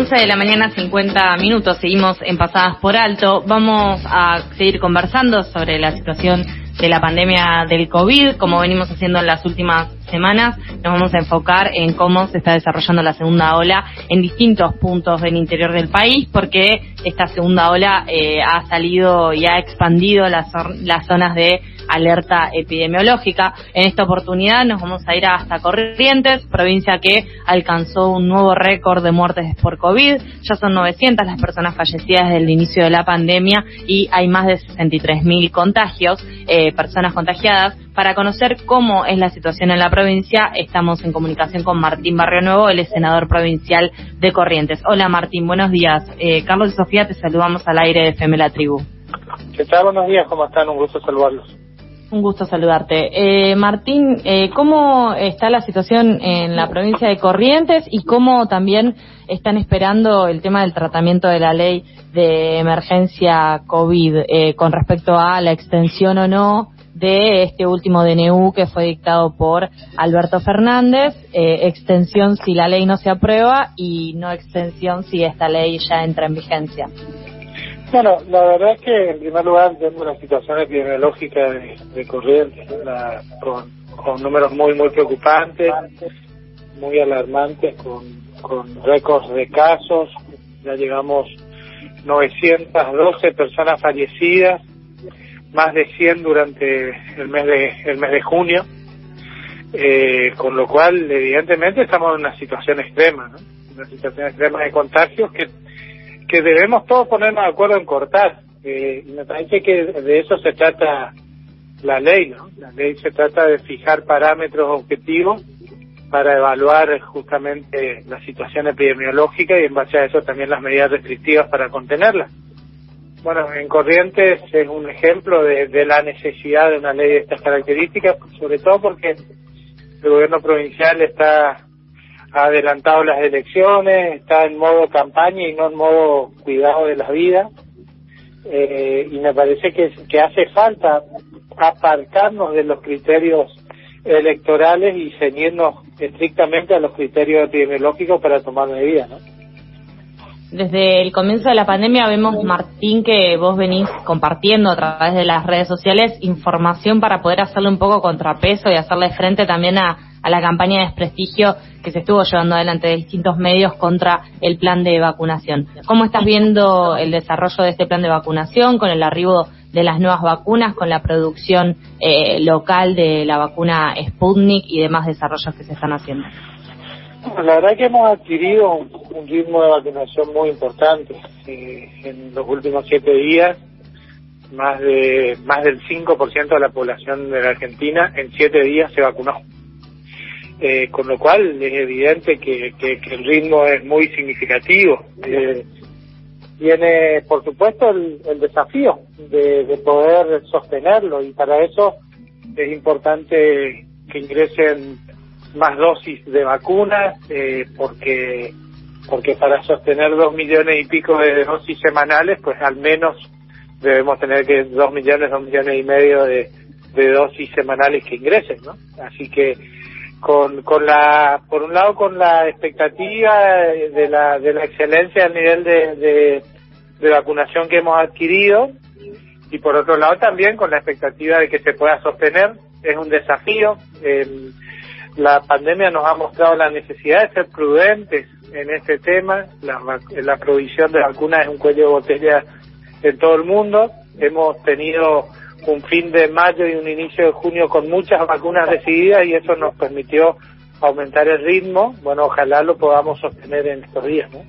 11 de la mañana, 50 minutos. Seguimos en Pasadas por Alto. Vamos a seguir conversando sobre la situación de la pandemia del COVID, como venimos haciendo en las últimas semanas, nos vamos a enfocar en cómo se está desarrollando la segunda ola en distintos puntos del interior del país, porque esta segunda ola eh, ha salido y ha expandido las, las zonas de alerta epidemiológica. En esta oportunidad nos vamos a ir hasta Corrientes, provincia que alcanzó un nuevo récord de muertes por COVID. Ya son 900 las personas fallecidas desde el inicio de la pandemia y hay más de 63.000 contagios, eh, personas contagiadas. Para conocer cómo es la situación en la provincia, estamos en comunicación con Martín Barrio Nuevo, el senador provincial de Corrientes. Hola Martín, buenos días. Eh, Carlos y Sofía, te saludamos al aire de FM La Tribu. ¿Qué tal? Buenos días, ¿cómo están? Un gusto saludarlos. Un gusto saludarte. Eh, Martín, eh, ¿cómo está la situación en la provincia de Corrientes y cómo también están esperando el tema del tratamiento de la ley de emergencia COVID eh, con respecto a la extensión o no de este último DNU que fue dictado por Alberto Fernández, eh, extensión si la ley no se aprueba y no extensión si esta ley ya entra en vigencia? Bueno, la verdad es que en primer lugar tenemos una situación epidemiológica de, corriente con, números muy, muy preocupantes, muy alarmantes, con, con récords de casos. Ya llegamos 912 personas fallecidas, más de 100 durante el mes de, el mes de junio. Eh, con lo cual, evidentemente, estamos en una situación extrema, ¿no? Una situación extrema de contagios que que debemos todos ponernos de acuerdo en cortar. Eh, y me parece que de eso se trata la ley, ¿no? La ley se trata de fijar parámetros objetivos para evaluar justamente la situación epidemiológica y en base a eso también las medidas restrictivas para contenerla. Bueno, en Corrientes es un ejemplo de, de la necesidad de una ley de estas características, sobre todo porque el gobierno provincial está ha adelantado las elecciones, está en modo campaña y no en modo cuidado de la vida. Eh, y me parece que, hace falta apartarnos de los criterios electorales y ceñirnos estrictamente a los criterios epidemiológicos para tomar medidas, ¿no? Desde el comienzo de la pandemia vemos, Martín, que vos venís compartiendo a través de las redes sociales información para poder hacerle un poco contrapeso y hacerle frente también a, a la campaña de desprestigio que se estuvo llevando adelante de distintos medios contra el plan de vacunación. ¿Cómo estás viendo el desarrollo de este plan de vacunación con el arribo de las nuevas vacunas, con la producción eh, local de la vacuna Sputnik y demás desarrollos que se están haciendo? La verdad que hemos adquirido un, ritmo de vacunación muy importante. Eh, en los últimos siete días, más de más del 5% de la población de la Argentina en siete días se vacunó. Eh, con lo cual es evidente que, que, el ritmo es muy significativo. Eh, tiene, por supuesto, el, desafío de, de, poder sostenerlo y para eso es importante que ingresen más dosis de vacunas eh, porque porque para sostener dos millones y pico de dosis semanales pues al menos debemos tener que dos millones dos millones y medio de, de dosis semanales que ingresen no así que con, con la, por un lado con la expectativa de la, de la excelencia al nivel de, de, vacunación que hemos adquirido y por otro lado también con la expectativa de que se pueda sostener. Es un desafío. la pandemia nos ha mostrado la necesidad de ser prudentes en este tema. La, la provisión de vacunas es un cuello de botella en todo el mundo. Hemos tenido un fin de mayo y un inicio de junio con muchas vacunas decididas y eso nos permitió aumentar el ritmo. Bueno, ojalá lo podamos sostener en estos días, ¿no?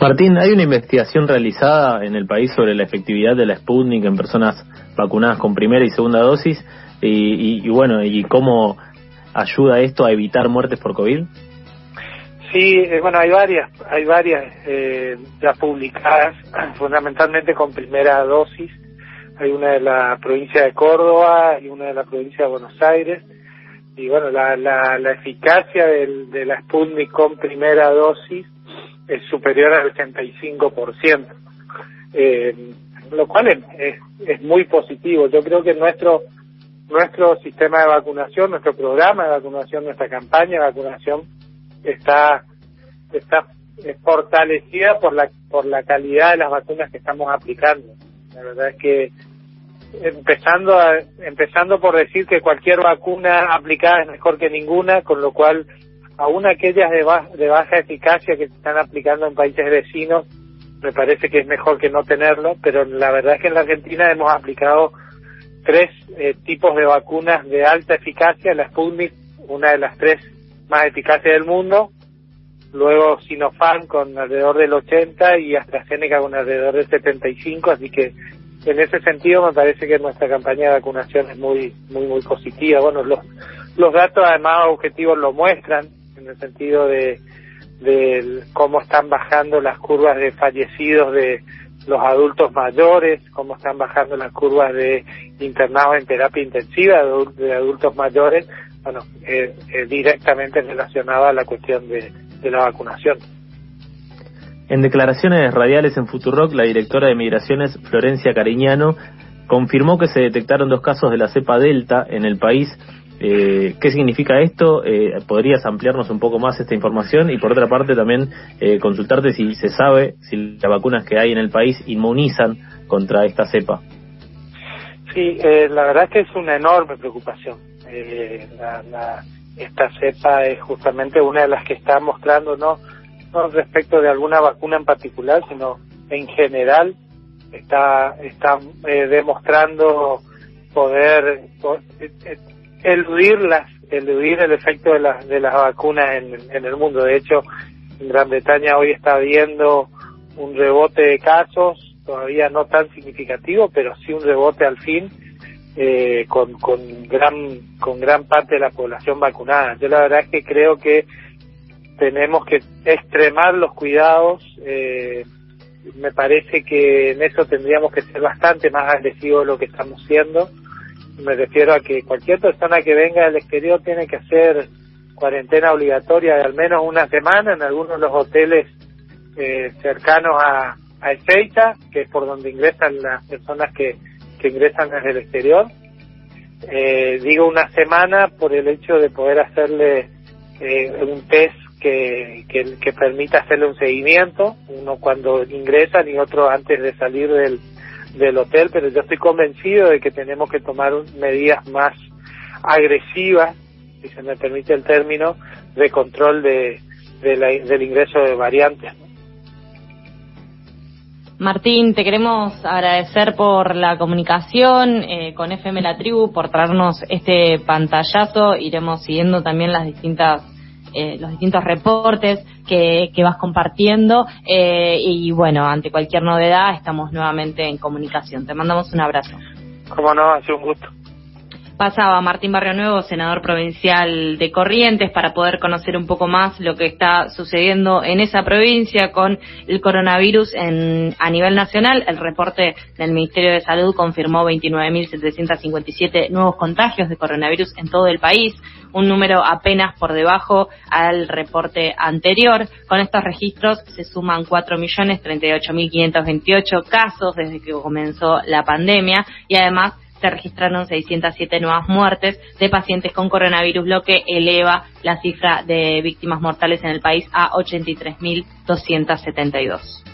Martín, hay una investigación realizada en el país sobre la efectividad de la Sputnik en personas vacunadas con primera y segunda dosis y, bueno, y cómo ayuda esto a evitar muertes por COVID. Sí, eh, bueno, hay varias, hay varias eh, ya publicadas, fundamentalmente con primera dosis hay una de la provincia de Córdoba y una de la provincia de Buenos Aires. Y bueno, la, la, la eficacia del, de la Sputnik con primera dosis es superior al 85%, eh, lo cual es, es, muy positivo. Yo creo que nuestro nuestro sistema de vacunación, nuestro programa de vacunación, nuestra campaña de vacunación está está fortalecida por la por la calidad de las vacunas que estamos aplicando. La verdad es que empezando a, empezando por decir que cualquier vacuna aplicada es mejor que ninguna, con lo cual aún aquellas de, de baja eficacia que se están aplicando en países vecinos, me parece que es mejor que no tenerlo, pero la verdad es que en la Argentina hemos aplicado tres eh, tipos de vacunas de alta eficacia, la Sputnik, una de las tres más eficaces del mundo, luego Sinopharm con alrededor del 80 y AstraZeneca con alrededor del 75, así que en ese sentido me parece que nuestra campaña de vacunación es muy muy muy positiva. Bueno, los los datos además objetivos lo muestran en el sentido de de cómo están bajando las curvas de fallecidos de los adultos mayores, cómo están bajando las curvas de internados en terapia intensiva de, adultos mayores, bueno, eh, directamente relacionado a la cuestión de, de la vacunación. En declaraciones radiales en Futurock, la directora de Migraciones, Florencia Cariñano, confirmó que se detectaron dos casos de la cepa Delta en el país. Eh, ¿Qué significa esto? Eh, ¿Podrías ampliarnos un poco más esta información? Y por otra parte también eh, consultarte si se sabe si las vacunas que hay en el país inmunizan contra esta cepa. Sí, la verdad es que es una enorme preocupación. Esta cepa es justamente una de las que está mostrando, ¿no? no respecto de alguna vacuna en particular, sino en general está está eh, demostrando poder eh, eh, eludir las eludir el efecto de las de las vacunas en, en el mundo. De hecho, en Gran Bretaña hoy está habiendo un rebote de casos, todavía no tan significativo, pero sí un rebote al fin eh, con, con gran con gran parte de la población vacunada. Yo la verdad es que creo que tenemos que extremar los cuidados. Eh, me parece que en eso tendríamos que ser bastante más agresivos de lo que estamos siendo. Me refiero a que cualquier persona que venga del exterior tiene que hacer cuarentena obligatoria de al menos una semana en algunos de los hoteles eh, cercanos a, a Ezeiza, que es por donde ingresan las personas que, que ingresan desde el exterior. Eh, digo una semana por el hecho de poder hacerle eh, un test que, permita hacerle un seguimiento, uno cuando ingresan y otro antes de salir del, del hotel, pero yo estoy convencido de que tenemos que tomar medidas más agresivas, si se me permite el término, de control de, del ingreso de variantes. Martín, te queremos agradecer por la comunicación eh, con FM La Tribu, por traernos este pantallazo. Iremos siguiendo también las distintas eh, los distintos reportes que, que vas compartiendo eh, y bueno, ante cualquier novedad estamos nuevamente en comunicación. Te mandamos un abrazo. Como no, ha sido un gusto. Pasaba Martín Barrio Nuevo, senador provincial de Corrientes, para poder conocer un poco más lo que está sucediendo en esa provincia con el coronavirus en, a nivel nacional. El reporte del Ministerio de Salud confirmó 29.757 nuevos contagios de coronavirus en todo el país, un número apenas por debajo al reporte anterior. Con estos registros se suman 4.038.528 casos desde que comenzó la pandemia y además se registraron 607 nuevas muertes de pacientes con coronavirus, lo que eleva la cifra de víctimas mortales en el país a 83.272.